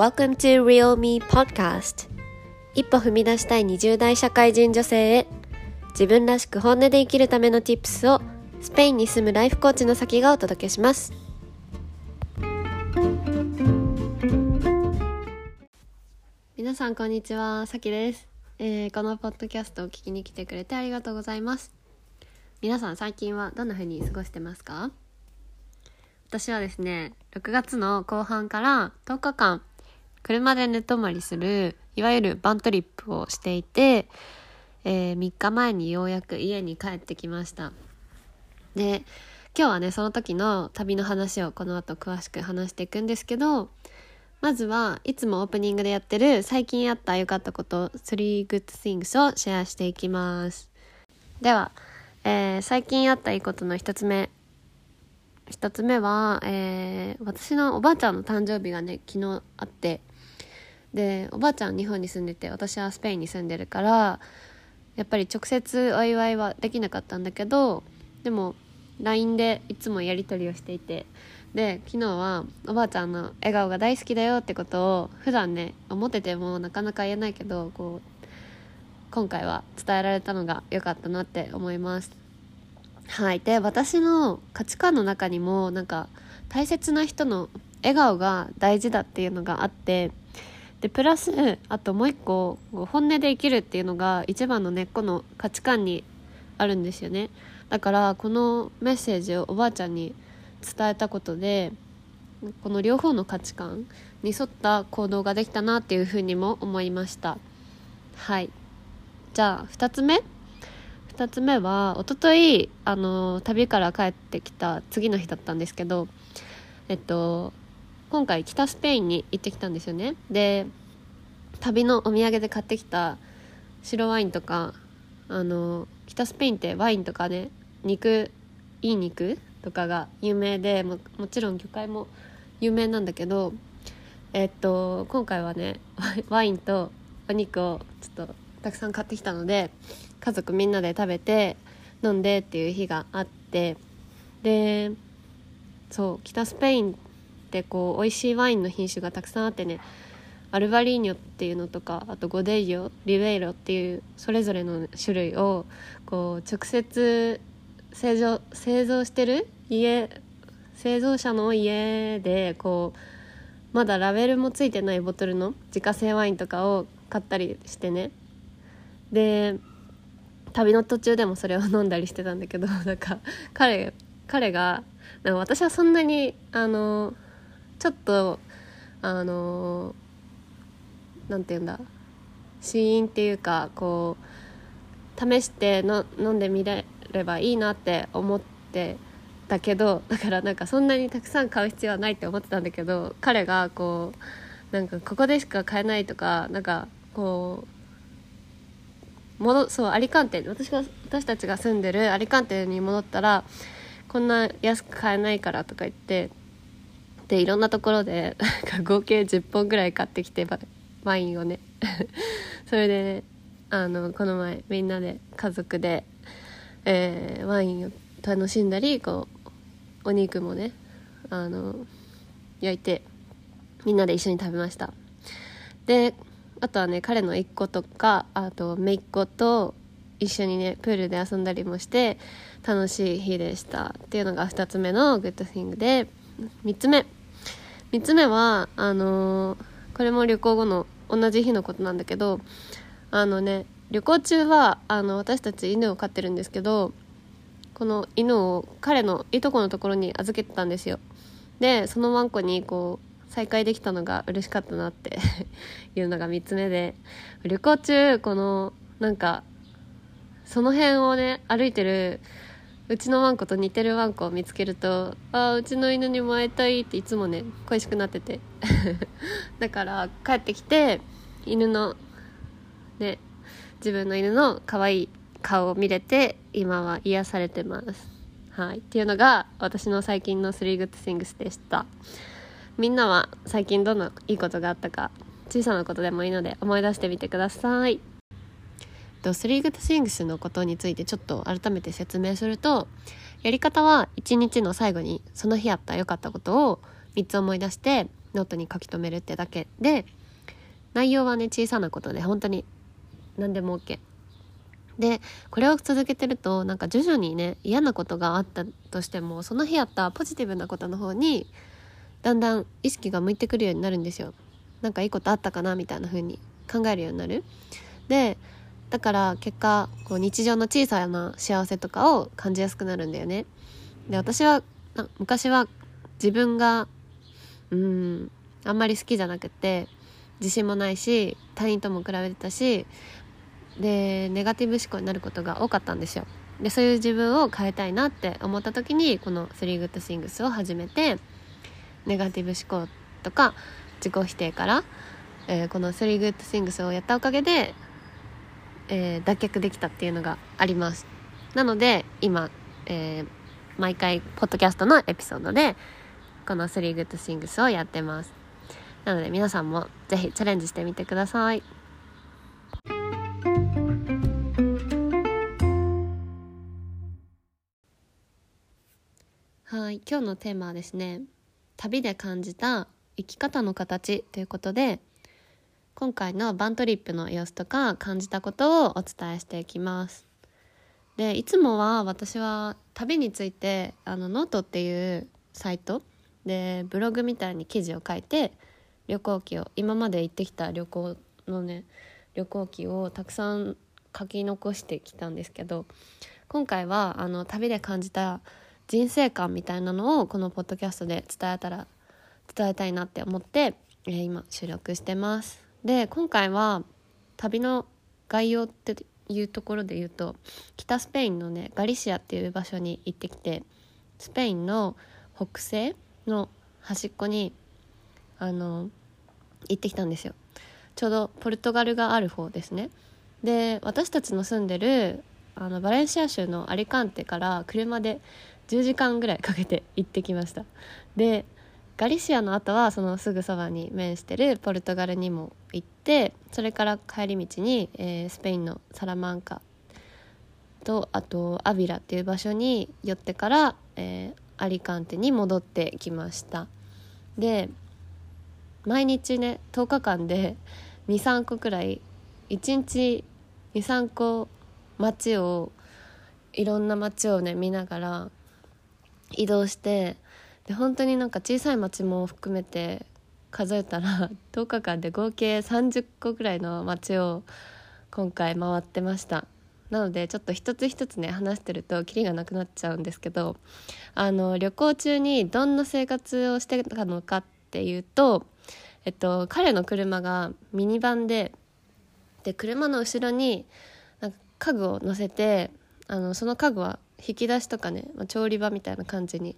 Welcome to Real Me Podcast. 一歩踏み出したい20代社会人女性へ。自分らしく本音で生きるための Tips をスペインに住むライフコーチの先がお届けします。皆さんこんにちは、さきです、えーこのポッドキャストを聞きに来てくれてありがとうございます。皆さん最近はどんな風に過ごしてますか？私はですね6月の後半から10日間車で寝泊まりするいわゆるバントリップをしていて、えー3日前にようやく家に帰ってきました。で今日はねその時の旅の話をこの後詳しく話していくんですけどまずはいつもオープニングでやってる最近あった良かったこと3 good things をシェアしていきます。では、えー最近あったいいことの一つ目。一つ目は、えー私のおばあちゃんの誕生日がね昨日あってでおばあちゃん日本に住んでて私はスペインに住んでるからやっぱり直接お祝いはできなかったんだけどでも LINE でいつもやり取りをしていてで昨日はおばあちゃんの笑顔が大好きだよってことを普段ね思っててもなかなか言えないけどこう今回は伝えられたのが良かったなって思います。はい。で私の価値観の中にもなんか大切な人の笑顔が大事だっていうのがあってでプラスあともう一個本音で生きるっていうのが一番の根っこの価値観にあるんですよね。だからこのメッセージをおばあちゃんに伝えたことでこの両方の価値観に沿った行動ができたなっていうふうにも思いました。はい。じゃあ2つ目？2つ目は一昨日あの旅から帰ってきた次の日だったんですけどえっと今回北スペインに行ってきたんですよね。で旅のお土産で買ってきた白ワインとかあの北スペインってワインとかね肉いい肉とかが有名でももちろん魚介も有名なんだけどえっと今回はね ワインとお肉をちょっとたくさん買ってきたので家族みんなで食べて飲んでっていう日があってでそう北スペインってこう美味しいワインの品種がたくさんあってねアルバリーニョっていうのとかあとゴデイヨリベイロっていうそれぞれの種類をこう直接製造製造してる家製造者の家でこうまだラベルもついてないボトルの自家製ワインとかを買ったりしてね。で旅の途中でもそれを飲んだりしてたんだけどなんか彼彼がなんか私はそんなにあのちょっとあのなんて言うんだ。死因っていうかこう試しての飲んでみれればいいなって思ってたけどだからなんかそんなにたくさん買う必要はないって思ってたんだけど彼がこうなんかここでしか買えないとかなんかこう戻そうアリカンテ私が私たちが住んでるアリカンテに戻ったらこんな安く買えないからとか言ってでいろんなところでなんか合計10本ぐらい買ってきてワインをね。それでねあのこの前みんなで家族で、えーワインを楽しんだりこうお肉もねあの焼いてみんなで一緒に食べました。であとはね彼の一個とかあと姪っ子と一緒にねプールで遊んだりもして楽しい日でした。っていうのが2つ目のグッドシングで3つ目。3つ目はあのーこれも旅行後の同じ日のことなんだけどあのね旅行中はあの私たち犬を飼ってるんですけどこの犬を彼のいとこのところに預けてたんですよ。でそのワンコにこう再会できたのが嬉しかったなって いうのが3つ目で旅行中このなんかその辺をね歩いてるうちのワンコと似てるワンコを見つけると「ああうちの犬にも会いたい」っていつもね恋しくなってて。だから帰ってきて犬のね自分の犬の可愛い顔を見れて今は癒されてます。はい。っていうのが私の最近の3 good things でした。みんなは最近どんないいことがあったか小さなことでもいいので思い出してみてください。と3 good things のことについてちょっと改めて説明するとやり方は1日の最後にその日あった良かったことを3つ思い出してノートに書き留めるってだけで内容はね小さなことで本当に何でも OK でこれを続けてるとなんか徐々にね嫌なことがあったとしてもその日あったポジティブなことの方にだんだん意識が向いてくるようになるんですよ。なんかいいことあったかなみたいな風に考えるようになる。でだから結果こう日常の小さな幸せとかを感じやすくなるんだよね。で私は昔は自分がうんあんまり好きじゃなくて自信もないし他人とも比べてたしでネガティブ思考になることが多かったんですよ。でそういう自分を変えたいなって思った時にこの「3 Good Things」を始めてネガティブ思考とか自己否定から、えー、この「3 Good Things」をやったおかげで、えー、脱却できたっていうのがあります。なので今、えー、毎回ポッドキャストのエピソードでこの「3 Good Things」をやってます。なので皆さんも是非チャレンジしてみてください。はい今日のテーマはですね旅で感じた生き方の形ということで今回の van trip の様子とか感じたことをお伝えしていきます。でいつもは私は旅についてあのノートっていうサイトでブログみたいに記事を書いて旅行記を今まで行ってきた旅行のね旅行記をたくさん書き残してきたんですけど今回はあの旅で感じた人生観みたいなのをこのポッドキャストで伝えたら伝えたいなって思って、えー、今収録してます。で今回は旅の概要っていうところで言うと北スペインのねガリシアっていう場所に行ってきてスペインの北西の端っこにあの行ってきたんですよ。ちょうどポルトガルがある方ですね。で私たちの住んでるあのバレンシア州のアリカンテから車で10時間ぐらいかけて行ってきました。でガリシアの後はそのすぐそばに面してるポルトガルにも行ってそれから帰り道に、えー、スペインのサラマンカとあとアビラっていう場所に寄ってから、えー、アリカンテに戻ってきました。で毎日ね10日間で23個くらい1日23個街をいろんな街をね見ながら移動してで本当になんか小さい町も含めて数えたら 10日間で合計30個ぐらいの町を今回回ってました。なのでちょっと一つ一つね話してるとキリがなくなっちゃうんですけどあの旅行中にどんな生活をしてたのかっていうと、えっと、彼の車がミニバンでで車の後ろに家具を乗せてあのその家具は引き出しとかね、まあ、調理場みたいな感じに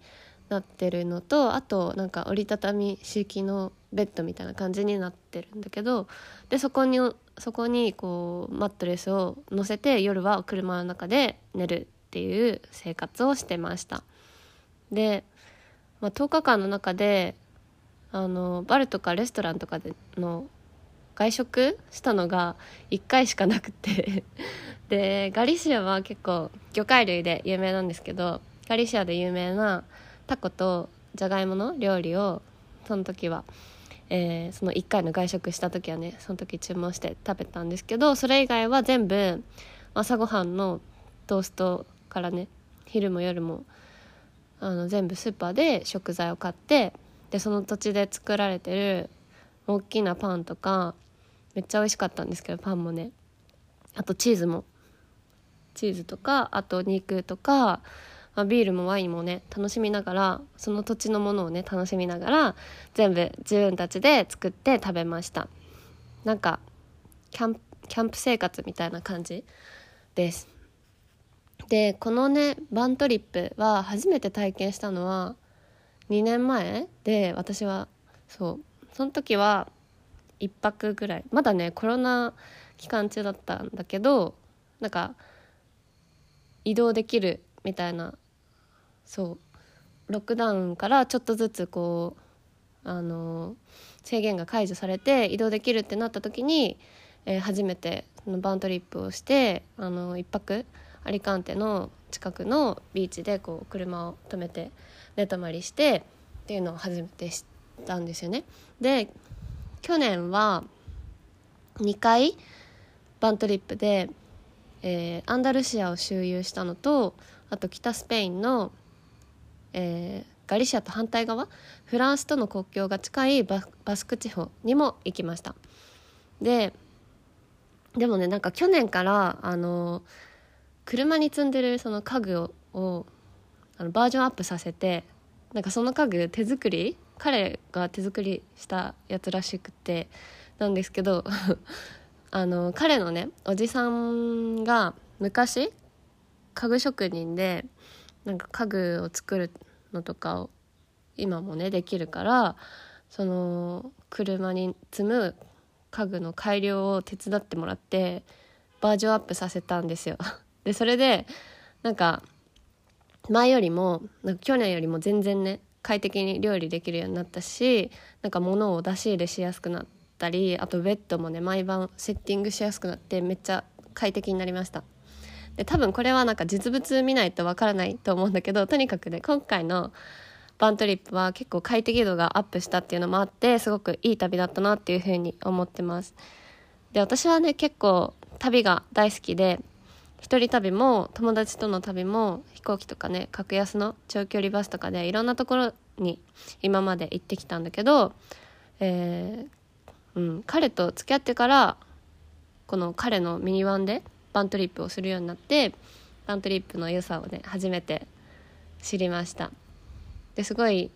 なってるのとあとなんか折りたたみ式のベッドみたいな感じになってるんだけどでそこにそこにこうマットレスを乗せて夜は車の中で寝るっていう生活をしてました。で、まあ、10日間の中であのバルとかレストランとかでの外食したのが1回しかなくて。でガリシアは結構魚介類で有名なんですけどガリシアで有名なタコとじゃがいもの料理をその時は、えー、その1回の外食した時はねその時注文して食べたんですけどそれ以外は全部朝ごはんのトーストからね昼も夜もあの全部スーパーで食材を買ってでその土地で作られてる大きなパンとかめっちゃ美味しかったんですけどパンもね。あとチーズも。チーズとかあと肉とか、まあ、ビールもワインもね楽しみながらその土地のものをね楽しみながら全部自分たちで作って食べました。なんかキャンキャンプ生活みたいな感じです。でこのねバントリップは初めて体験したのは2年前で私はそう。その時は1泊ぐらい。まだねコロナ期間中だったんだけどなんか移動できるみたいなそうロックダウンからちょっとずつこうあの制限が解除されて移動できるってなった時に、えー、初めてそのバントリップをしてあの1泊アリカンテの近くのビーチでこう車を止めて寝泊まりしてっていうのを初めて知ったんですよね。で去年は2回バントリップで、えー、アンダルシアを周遊したのとあと北スペインの、えー、ガリシアと反対側フランスとの国境が近いバスク地方にも行きました。ででもねなんか去年からあの車に積んでるその家具ををあのバージョンアップさせてなんかその家具手作り彼が手作りしたやつらしくてなんですけど あの彼のねおじさんが昔家具職人でなんか家具を作るのとかを今もねできるからその車に積む家具の改良を手伝ってもらってバージョンアップさせたんですよ。でそれでなんか前よりもなんか去年よりも全然ね快適に料理できるようになったしなんか物を出し入れしやすくなったりあとベッドもね毎晩セッティングしやすくなってめっちゃ快適になりましたで多分これはなんか実物見ないとわからないと思うんだけどとにかくね今回のバントリップは結構快適度がアップしたっていうのもあってすごくいい旅だったなっていうふうに思ってます。で私はね結構旅が大好きで一人旅も友達との旅も飛行機とかね格安の長距離バスとかでいろんなところに今まで行ってきたんだけど、えー、うん、彼と付き合ってからこの彼のミニワンでバントリップをするようになってバントリップの良さをね初めて知りました。ですごい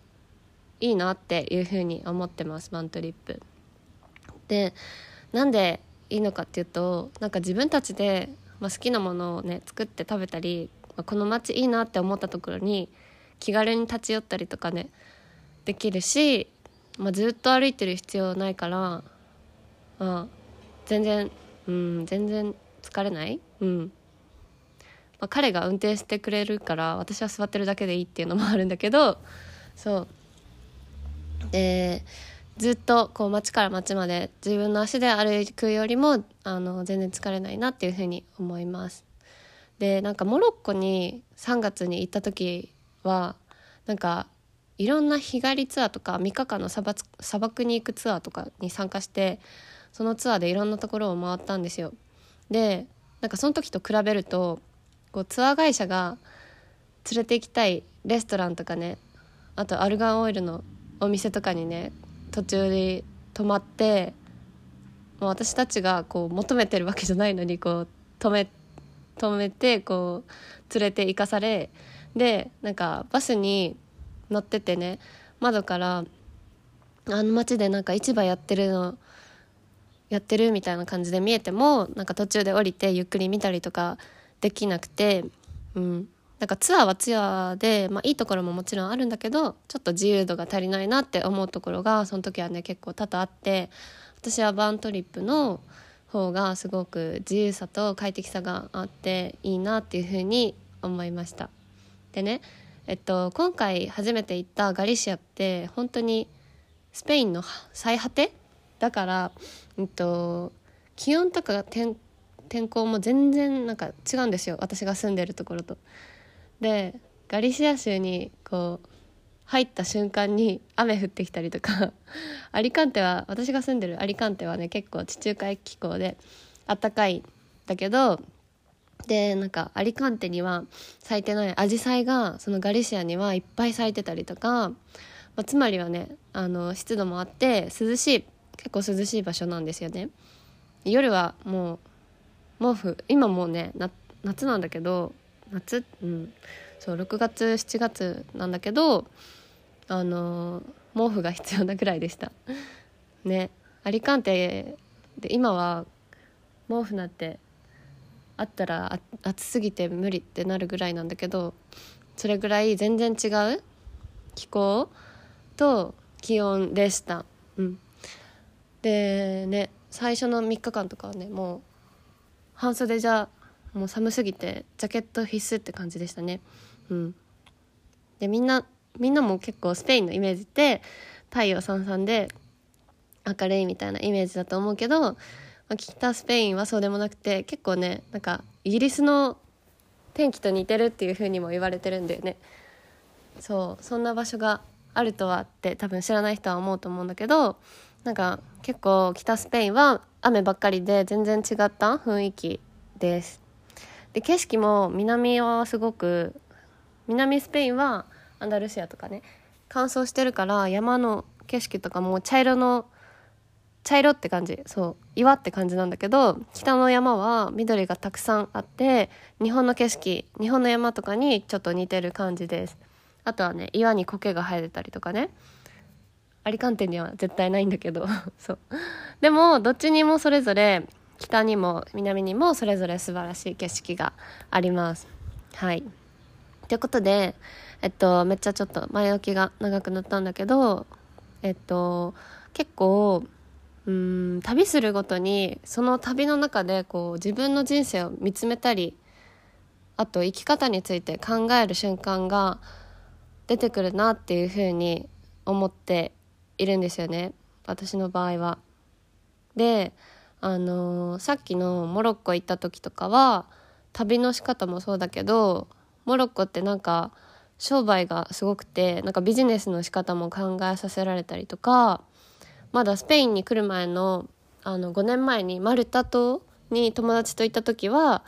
いいなっていうふうに思ってますバントリップ。でなんでいいのかっていうとなんか自分たちでまあ、好きなものをね作って食べたり、まあ、この街いいなって思ったところに気軽に立ち寄ったりとかねできるし、まあ、ずっと歩いてる必要ないから、まあ、全然うん全然疲れない？うんまあ、彼が運転してくれるから私は座ってるだけでいいっていうのもあるんだけどそうでずっとこう町から町まで自分の足で歩くよりもあの全然疲れないなっていうふうに思います。でなんかモロッコに3月に行った時はなんかいろんな日帰りツアーとか3日間の砂漠砂漠に行くツアーとかに参加してそのツアーでいろんなところを回ったんですよ。でなんかその時と比べるとこうツアー会社が連れて行きたいレストランとかねあとアルガンオイルのお店とかにね途中で止まってもう私たちがこう求めてるわけじゃないのにこう止め止めてこう連れて行かされでなんかバスに乗っててね窓からあの街でなんか市場やってるのやってるみたいな感じで見えてもなんか途中で降りてゆっくり見たりとかできなくて、うん、なんかツアーはツアーで、まあ、いいところももちろんあるんだけどちょっと自由度が足りないなって思うところがその時はね結構多々あって私はバントリップの方がすごく自由さと快適さがあっていいなっていうふうに思いました。でねえっと今回初めて行ったガリシアって本当にスペインの最果て？だから、えっと、気温とか天天候も全然なんか違うんですよ私が住んでるところと。でガリシア州にこう入った瞬間に雨降ってきたりとか アリカンテは私が住んでるアリカンテはね結構地中海気候であったかいんだけどでなんかアリカンテには咲いてないアジサイがそのガリシアにはいっぱい咲いてたりとか、まあ、つまりはねあの湿度もあって涼しい結構涼しい場所なんですよね。夜はもう毛布今もうね夏なんだけど夏うんそう6月7月なんだけどあの毛布が必要なぐらいでした ねアリカンテで今は毛布なんてあったら暑すぎて無理ってなるぐらいなんだけどそれぐらい全然違う気候と気温でした。うん、でね最初の3日間とかはねもう半袖じゃもう寒すぎてジャケット必須って感じでしたね。うん。でみんなみんなも結構スペインのイメージって太陽さんさんで明るいみたいなイメージだと思うけど、まあ、北スペインはそうでもなくて結構ねなんかイギリスの天気と似てるっていう風にも言われてるんだよね。そうそんな場所があるとはって多分知らない人は思うと思うんだけどなんか結構北スペインは雨ばっかりで全然違った雰囲気です。で景色も南はすごく南スペインはアンダルシアとかね乾燥してるから山の景色とかも茶色の茶色って感じそう岩って感じなんだけど北の山は緑がたくさんあって日本の景色日本の山とかにちょっと似てる感じです。あとはね岩に苔が生えてたりとかね。アリカンテには絶対ないんだけど。そう。でもどっちにもそれぞれ北にも南にもそれぞれ素晴らしい景色があります。はい。ということでえっとめっちゃちょっと前置きが長くなったんだけどえっと結構うん旅するごとにその旅の中でこう自分の人生を見つめたりあと生き方について考える瞬間が出てくるなっていうふうに思っているんですよね私の場合は。であの、さっきのモロッコ行った時とかは旅の仕方もそうだけどモロッコってなんか商売がすごくてなんかビジネスの仕方も考えさせられたりとかまだスペインに来る前のあの5年前にマルタ島に友達と行った時は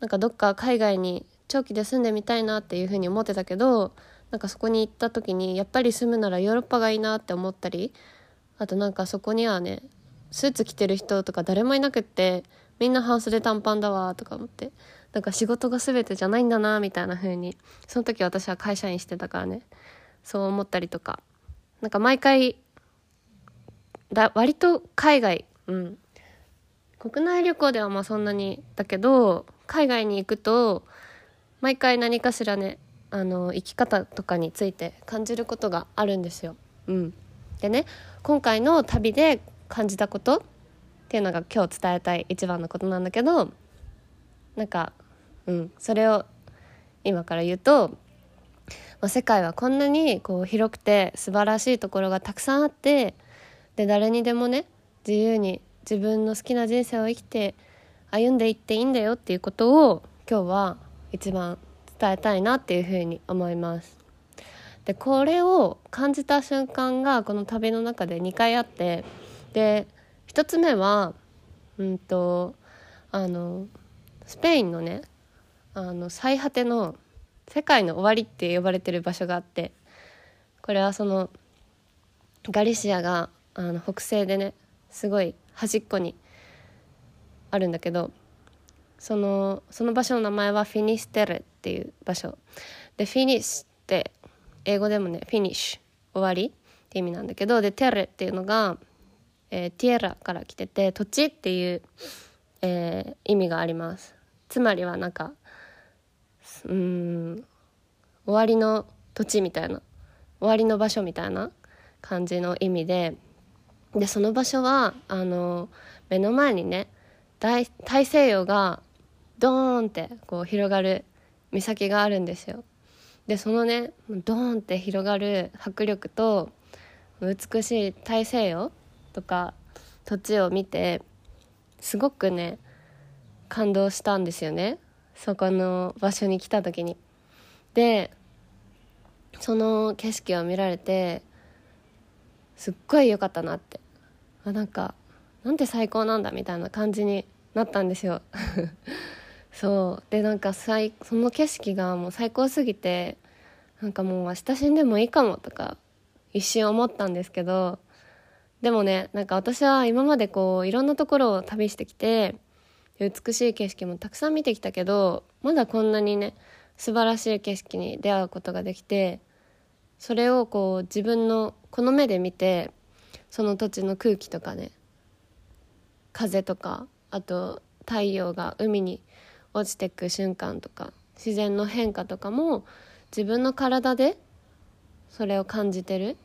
なんかどっか海外に長期で住んでみたいなっていうふうに思ってたけどなんかそこに行った時にやっぱり住むならヨーロッパがいいなって思ったりあとなんかそこにはねスーツ着てる人とか誰もいなくってみんな半袖短パンだわとか思ってなんか仕事が全てじゃないんだなみたいな風にその時私は会社員してたからねそう思ったりとかなんか毎回だ割と海外うん国内旅行ではまあそんなにだけど海外に行くと毎回何かしらねあの生き方とかについて感じることがあるんですよ。うん、でね今回の旅で感じたことっていうのが今日伝えたい一番のことなんだけどなんか、うん、それを今から言うと、まあ、世界はこんなにこう広くて素晴らしいところがたくさんあってで誰にでもね自由に自分の好きな人生を生きて歩んでいっていいんだよっていうことを今日は一番伝えたいなっていうふうに思います。でこれを感じた瞬間がこの旅の中で2回あってで1つ目はうんとあのスペインのねあの最果ての世界の終わりって呼ばれてる場所があってこれはそのガリシアがあの北西でねすごい端っこにあるんだけどそのその場所の名前はフィニステレっていう場所。でフィニスって英語でもねフィニッシュ終わりって意味なんだけどでテレっていうのが、えー、ティエラから来てて土地っていう、えー、意味があります。つまりはなんかうん終わりの土地みたいな終わりの場所みたいな感じの意味ででその場所はあの目の前にね大大西洋がドーンってこう広がる岬があるんですよ。でそのねドーンって広がる迫力と美しい大西洋とか土地を見てすごくね感動したんですよね。そこの場所に来た時に。でその景色を見られてすっごい良かったなって。あなんかなんて最高なんだみたいな感じになったんですよ。そう。でなんかその景色がもう最高すぎてなんかもう明日死んでもいいかもとか一瞬思ったんですけどでもねなんか私は今までこういろんなところを旅してきて美しい景色もたくさん見てきたけどまだこんなにね素晴らしい景色に出会うことができてそれをこう自分のこの目で見てその土地の空気とかね風とかあと太陽が海に落ちてく瞬間とか自然の変化とかも自分の体でそれを感じてる。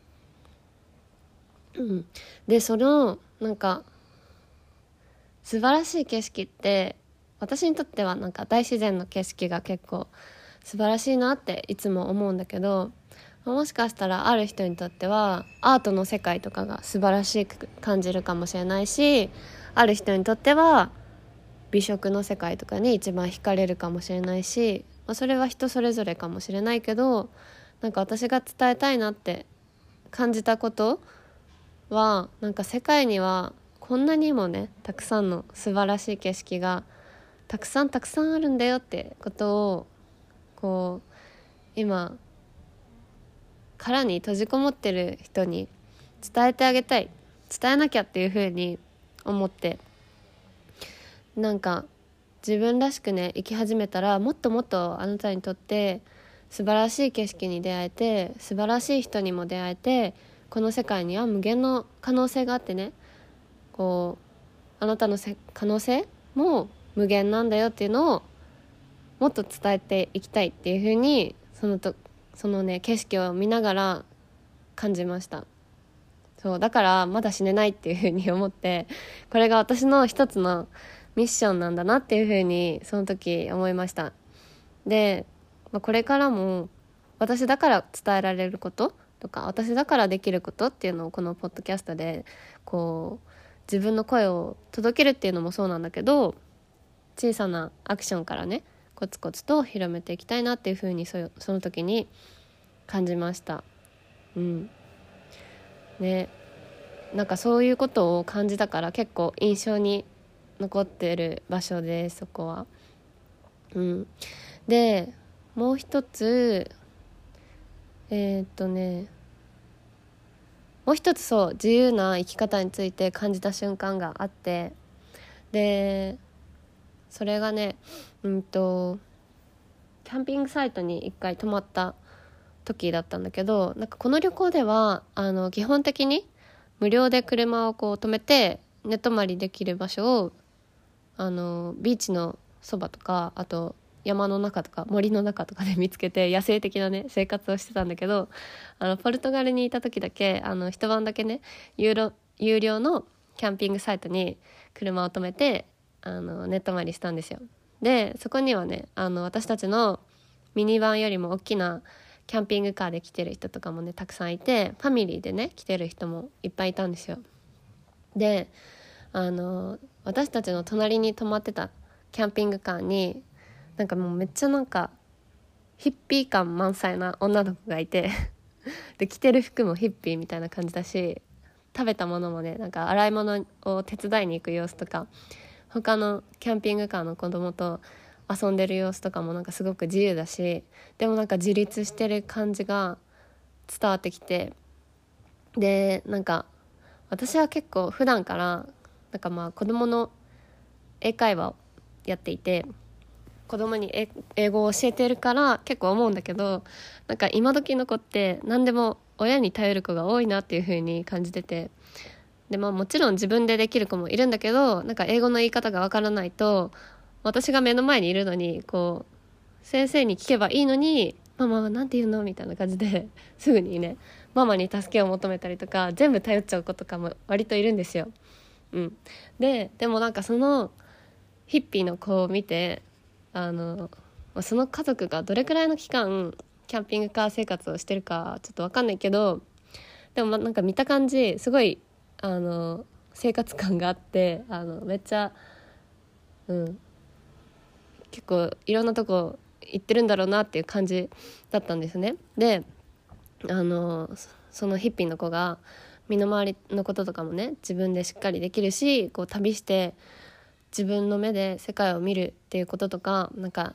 うん、でそのなんか素晴らしい景色って私にとってはなんか大自然の景色が結構素晴らしいなっていつも思うんだけどもしかしたらある人にとってはアートの世界とかが素晴らしく感じるかもしれないしある人にとっては美食の世界とかに一番惹かれるかもしれないし、まあ、それは人それぞれかもしれないけどなんか私が伝えたいなって感じたことはなんか世界にはこんなにもねたくさんの素晴らしい景色がたくさんたくさんあるんだよってことをこう今殻に閉じこもってる人に伝えてあげたい。伝えなきゃっていうふうに思ってなんか自分らしくね生き始めたらもっともっとあなたにとって素晴らしい景色に出会えて素晴らしい人にも出会えてこの世界には無限の可能性があってねこうあなたの可能性も無限なんだよっていうのをもっと伝えていきたいっていうふうにそのとそのね景色を見ながら感じました。そうだからまだ死ねないっていうふうに思ってこれが私の一つのミッションなんだなっていうふうにその時思いました。で、まあ、これからも私だから伝えられることとか私だからできることっていうのをこのポッドキャストでこう自分の声を届けるっていうのもそうなんだけど小さなアクションからねコツコツと広めていきたいなっていうふうにそその時に感じました。うん。ね。なんかそういうことを感じたから結構印象に残ってる場所でそこは。うん、でもう一つえー、っとねもう一つそう自由な生き方について感じた瞬間があってでそれがねうんとキャンピングサイトに一回泊まった時だったんだけどなんかこの旅行ではあの基本的に無料で車をこう止めて寝泊まりできる場所をあのビーチのそばとかあと山の中とか森の中とかで見つけて野生的なね生活をしてたんだけどあのポルトガルにいた時だけあの一晩だけね有料有料のキャンピングサイトに車を止めてあの寝泊まりしたんですよ。でそこにはねあの私たちのミニバンよりも大きなキャンピングカーで来てる人とかもねたくさんいてファミリーでね来てる人もいっぱいいたんですよ。であの私たちの隣に泊まってたキャンピングカーになんかもうめっちゃなんかヒッピー感満載な女の子がいて で着てる服もヒッピーみたいな感じだし食べたものもねなんか洗い物を手伝いに行く様子とか他のキャンピングカーの子供と遊んでる様子とかもなんかすごく自由だしでもなんか自立してる感じが伝わってきてでなんか私は結構普段からなんかまあ子供の英会話をやっていて子供に英語を教えてるから結構思うんだけどなんか今時の子って何でも親に頼る子が多いなっていう風に感じててでまあもちろん自分でできる子もいるんだけどなんか英語の言い方がわからないと私が目の前にいるのにこう先生に聞けばいいのに「ママは何て言うの?」みたいな感じですぐにねママに助けを求めたりとか全部頼っちゃう子とかも割といるんですよ。うん、ででもなんかそのヒッピーの子を見てあのその家族がどれくらいの期間キャンピングカー生活をしてるかちょっと分かんないけどでもなんか見た感じすごいあの生活感があってあのめっちゃうん結構いろんなとこ行ってるんだろうなっていう感じだったんですね。であのそのヒッピーの子が身の回りのこととかもね自分でしっかりできるしこう旅して自分の目で世界を見るっていうこととかなんか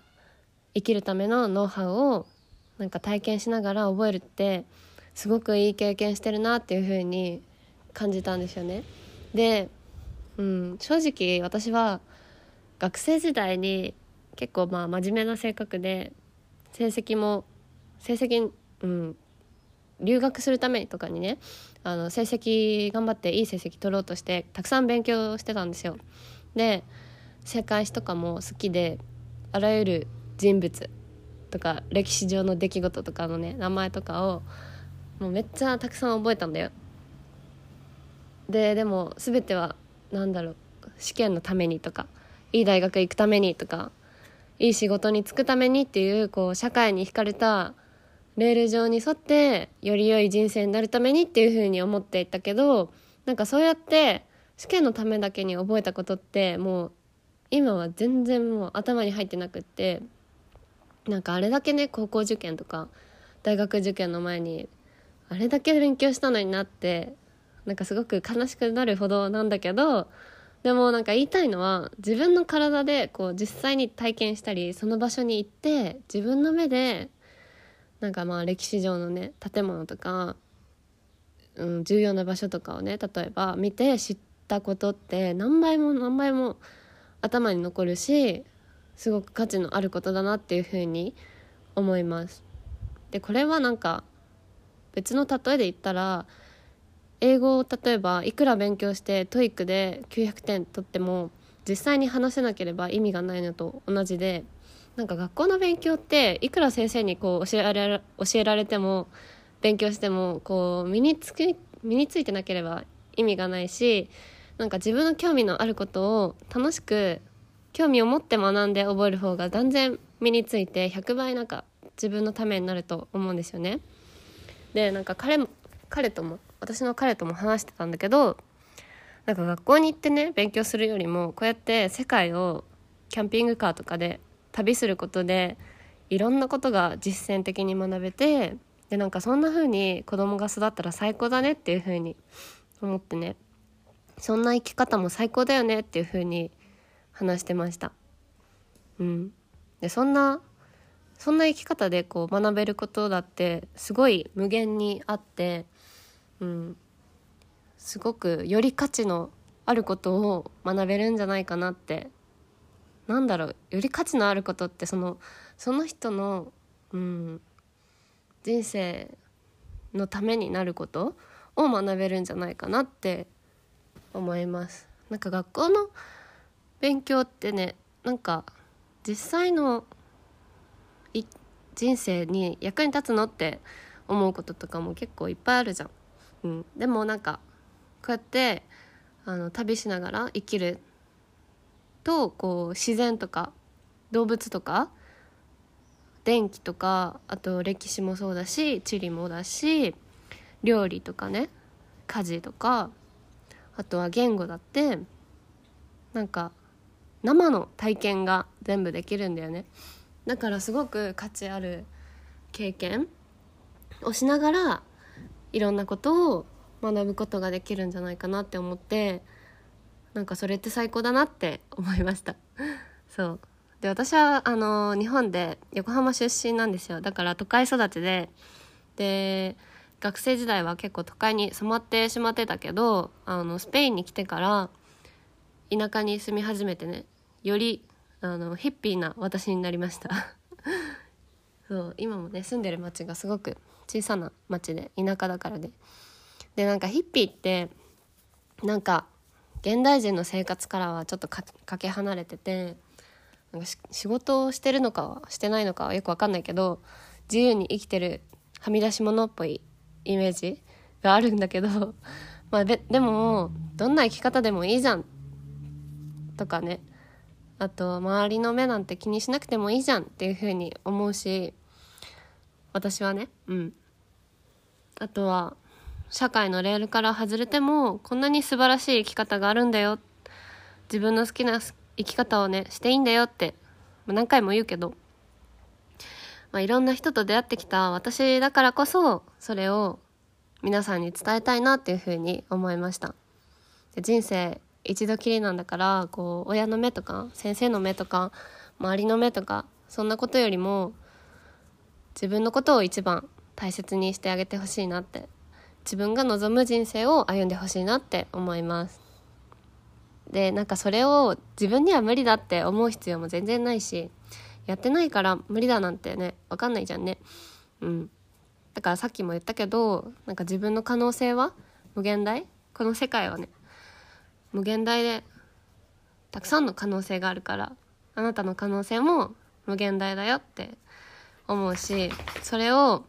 生きるためのノウハウをなんか体験しながら覚えるってすごくいい経験してるなっていう風に感じたんですよね。で、うん、正直私は学生時代に結構まあ真面目な性格で成績も成績、うん、留学するためとかにねあの成績頑張っていい成績取ろうとしてたくさん勉強してたんですよ。で世界史とかも好きであらゆる人物とか歴史上の出来事とかのね名前とかをもうめっちゃたくさん覚えたんだよ。ででも全ては何だろう試験のためにとかいい大学行くためにとかいい仕事に就くためにっていうこう社会に惹かれたレール上に沿ってより良い人生になるためにっていうふうに思っていたけどなんかそうやって試験のためだけに覚えたことってもう今は全然もう頭に入ってなくってなんかあれだけね高校受験とか大学受験の前にあれだけ勉強したのになってなんかすごく悲しくなるほどなんだけどでもなんか言いたいのは自分の体でこう実際に体験したりその場所に行って自分の目でなんかまあ歴史上のね建物とか、うん、重要な場所とかをね例えば見て知ったことって何倍も何倍も頭に残るしすごく価値のあることだなっていうふうに思います。でこれはなんか別の例えで言ったら英語を例えばいくら勉強して TOEIC で900点取っても実際に話せなければ意味がないのと同じでなんか学校の勉強っていくら先生にこう教えられ教えられても勉強してもこう身につく身についてなければ意味がないしなんか自分の興味のあることを楽しく興味を持って学んで覚える方が断然身について100倍なんか自分のためになると思うんですよね。でなんか彼も彼とも私の彼とも話してたんだけどなんか学校に行ってね勉強するよりもこうやって世界をキャンピングカーとかで旅することでいろんなことが実践的に学べてでなんかそんな風に子供が育ったら最高だねっていう風に思ってね。そんな生き方も最高だよねっていう風に話してました。うん、でそんなそんな生き方でこう学べることだってすごい無限にあって、うん、すごくより価値のあることを学べるんじゃないかなってなんだろうより価値のあることってそのその人の、うん、人生のためになることを学べるんじゃないかなって思います。なんか学校の勉強ってねなんか実際の人生に役に立つのって思うこととかも結構いっぱいあるじゃん。うん、でもなんかこうやってあの旅しながら生きるとこう自然とか動物とか電気とかあと歴史もそうだし地理もだし料理とかね家事とかあとは言語だってなんか生の体験が全部できるんだよね。だからすごく価値ある経験をしながらいろんなことを学ぶことができるんじゃないかなって思ってなんかそれって最高だなって思いました。そう。で私はあの日本で横浜出身なんですよ。だから都会育ちで。で学生時代は結構都会に染まってしまってたけどあのスペインに来てから田舎に住み始めてねよりあのヒッピーな私になりました。そう。今もね住んでる町がすごく小さな町で田舎だからで。でなんかヒッピーってなんか現代人の生活からはちょっとかけ離れててなんか仕事をしてるのかはしてないのかはよく分かんないけど自由に生きてるはみ出し物っぽいイメージがあるんだけど まあででもどんな生き方でもいいじゃんとかね。あと周りの目なんて気にしなくてもいいじゃんっていうふうに思うし私はねうん。あとは社会のレールから外れてもこんなに素晴らしい生き方があるんだよ。自分の好きな生き方をねしていいんだよって何回も言うけど、まあ、いろんな人と出会ってきた私だからこそそれを皆さんに伝えたいなっていうふうに思いました。で人生一度きりなんだからこう親の目とか先生の目とか周りの目とかそんなことよりも自分のことを一番大切にしてあげてほしいなって自分が望む人生を歩んでほしいなって思います。でなんかそれを自分には無理だって思う必要も全然ないしやってないから無理だなんてね分かんないじゃんね。うん。だからさっきも言ったけどなんか自分の可能性は無限大？この世界はね。無限大でたくさんの可能性があるからあなたの可能性も無限大だよって思うしそれを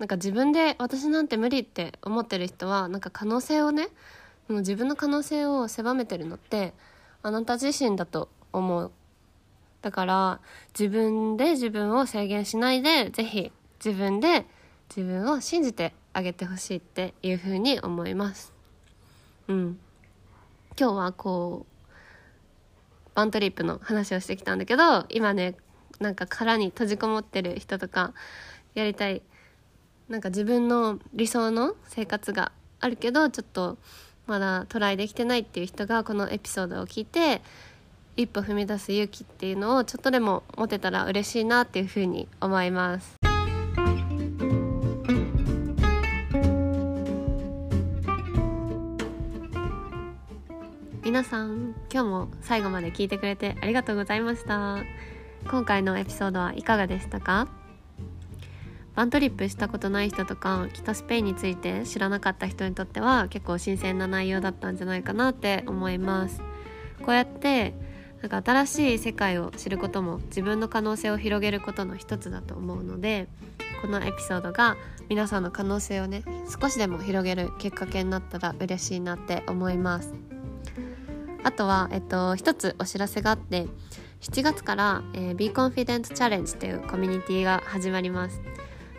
なんか自分で私なんて無理って思ってる人はなんか可能性をね自分の可能性を狭めてるのってあなた自身だと思う。だから自分で自分を制限しないで是非自分で自分を信じてあげてほしいっていうふうに思います。うん。今日はこうバントリップの話をしてきたんだけど今ねなんか殻に閉じこもってる人とかやりたいなんか自分の理想の生活があるけどちょっとまだトライできてないっていう人がこのエピソードを聞いて一歩踏み出す勇気っていうのをちょっとでも持てたら嬉しいなっていうふうに思います。皆さん今日も最後まで聞いてくれてありがとうございました今回のエピソードはいかがでしたか？ワントリップしたことない人とか北スペインについて知らなかった人にとっては結構新鮮な内容だったんじゃないかなって思います。こうやってなんか新しい世界を知ることも自分の可能性を広げることの一つだと思うのでこのエピソードが皆さんの可能性をね少しでも広げるきっかけになったら嬉しいなって思います。あとは、えっと、一つお知らせがあって7月から「えー、Be Confident Challenge」というコミュニティが始まります。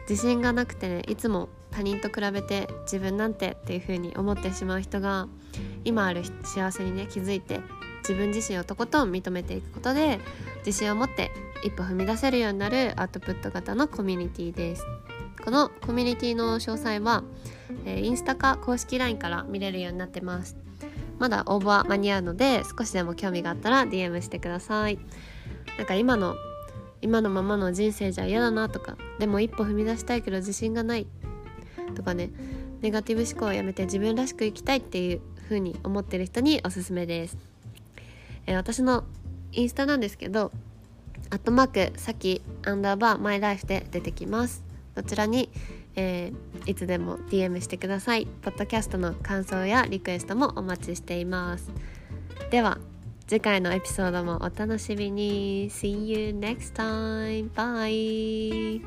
自信がなくてねいつも他人と比べて自分なんてっていう風に思ってしまう人が今ある幸せにね気づいて自分自身をとことん認めていくことで自信を持って一歩踏み出せるようになるアウトプット型のコミュニティです。このコミュニティの詳細は、えー、インスタか公式 LINE から見れるようになってます。まだ応募は間に合うので少しでも興味があったら DM してください。なんか今の今のままの人生じゃ嫌だなとかでも一歩踏み出したいけど自信がない。とかね。ネガティブ思考をやめて自分らしく生きたいっていう風に思ってる人におすすめです、えー、私のインスタなんですけどアットマークさきアンダーバーマイライフで出てきます。どちらにえー、いつでも DM してください。ポッドキャストの感想やリクエストもお待ちしています。では次回のエピソードもお楽しみに See you next time! Bye!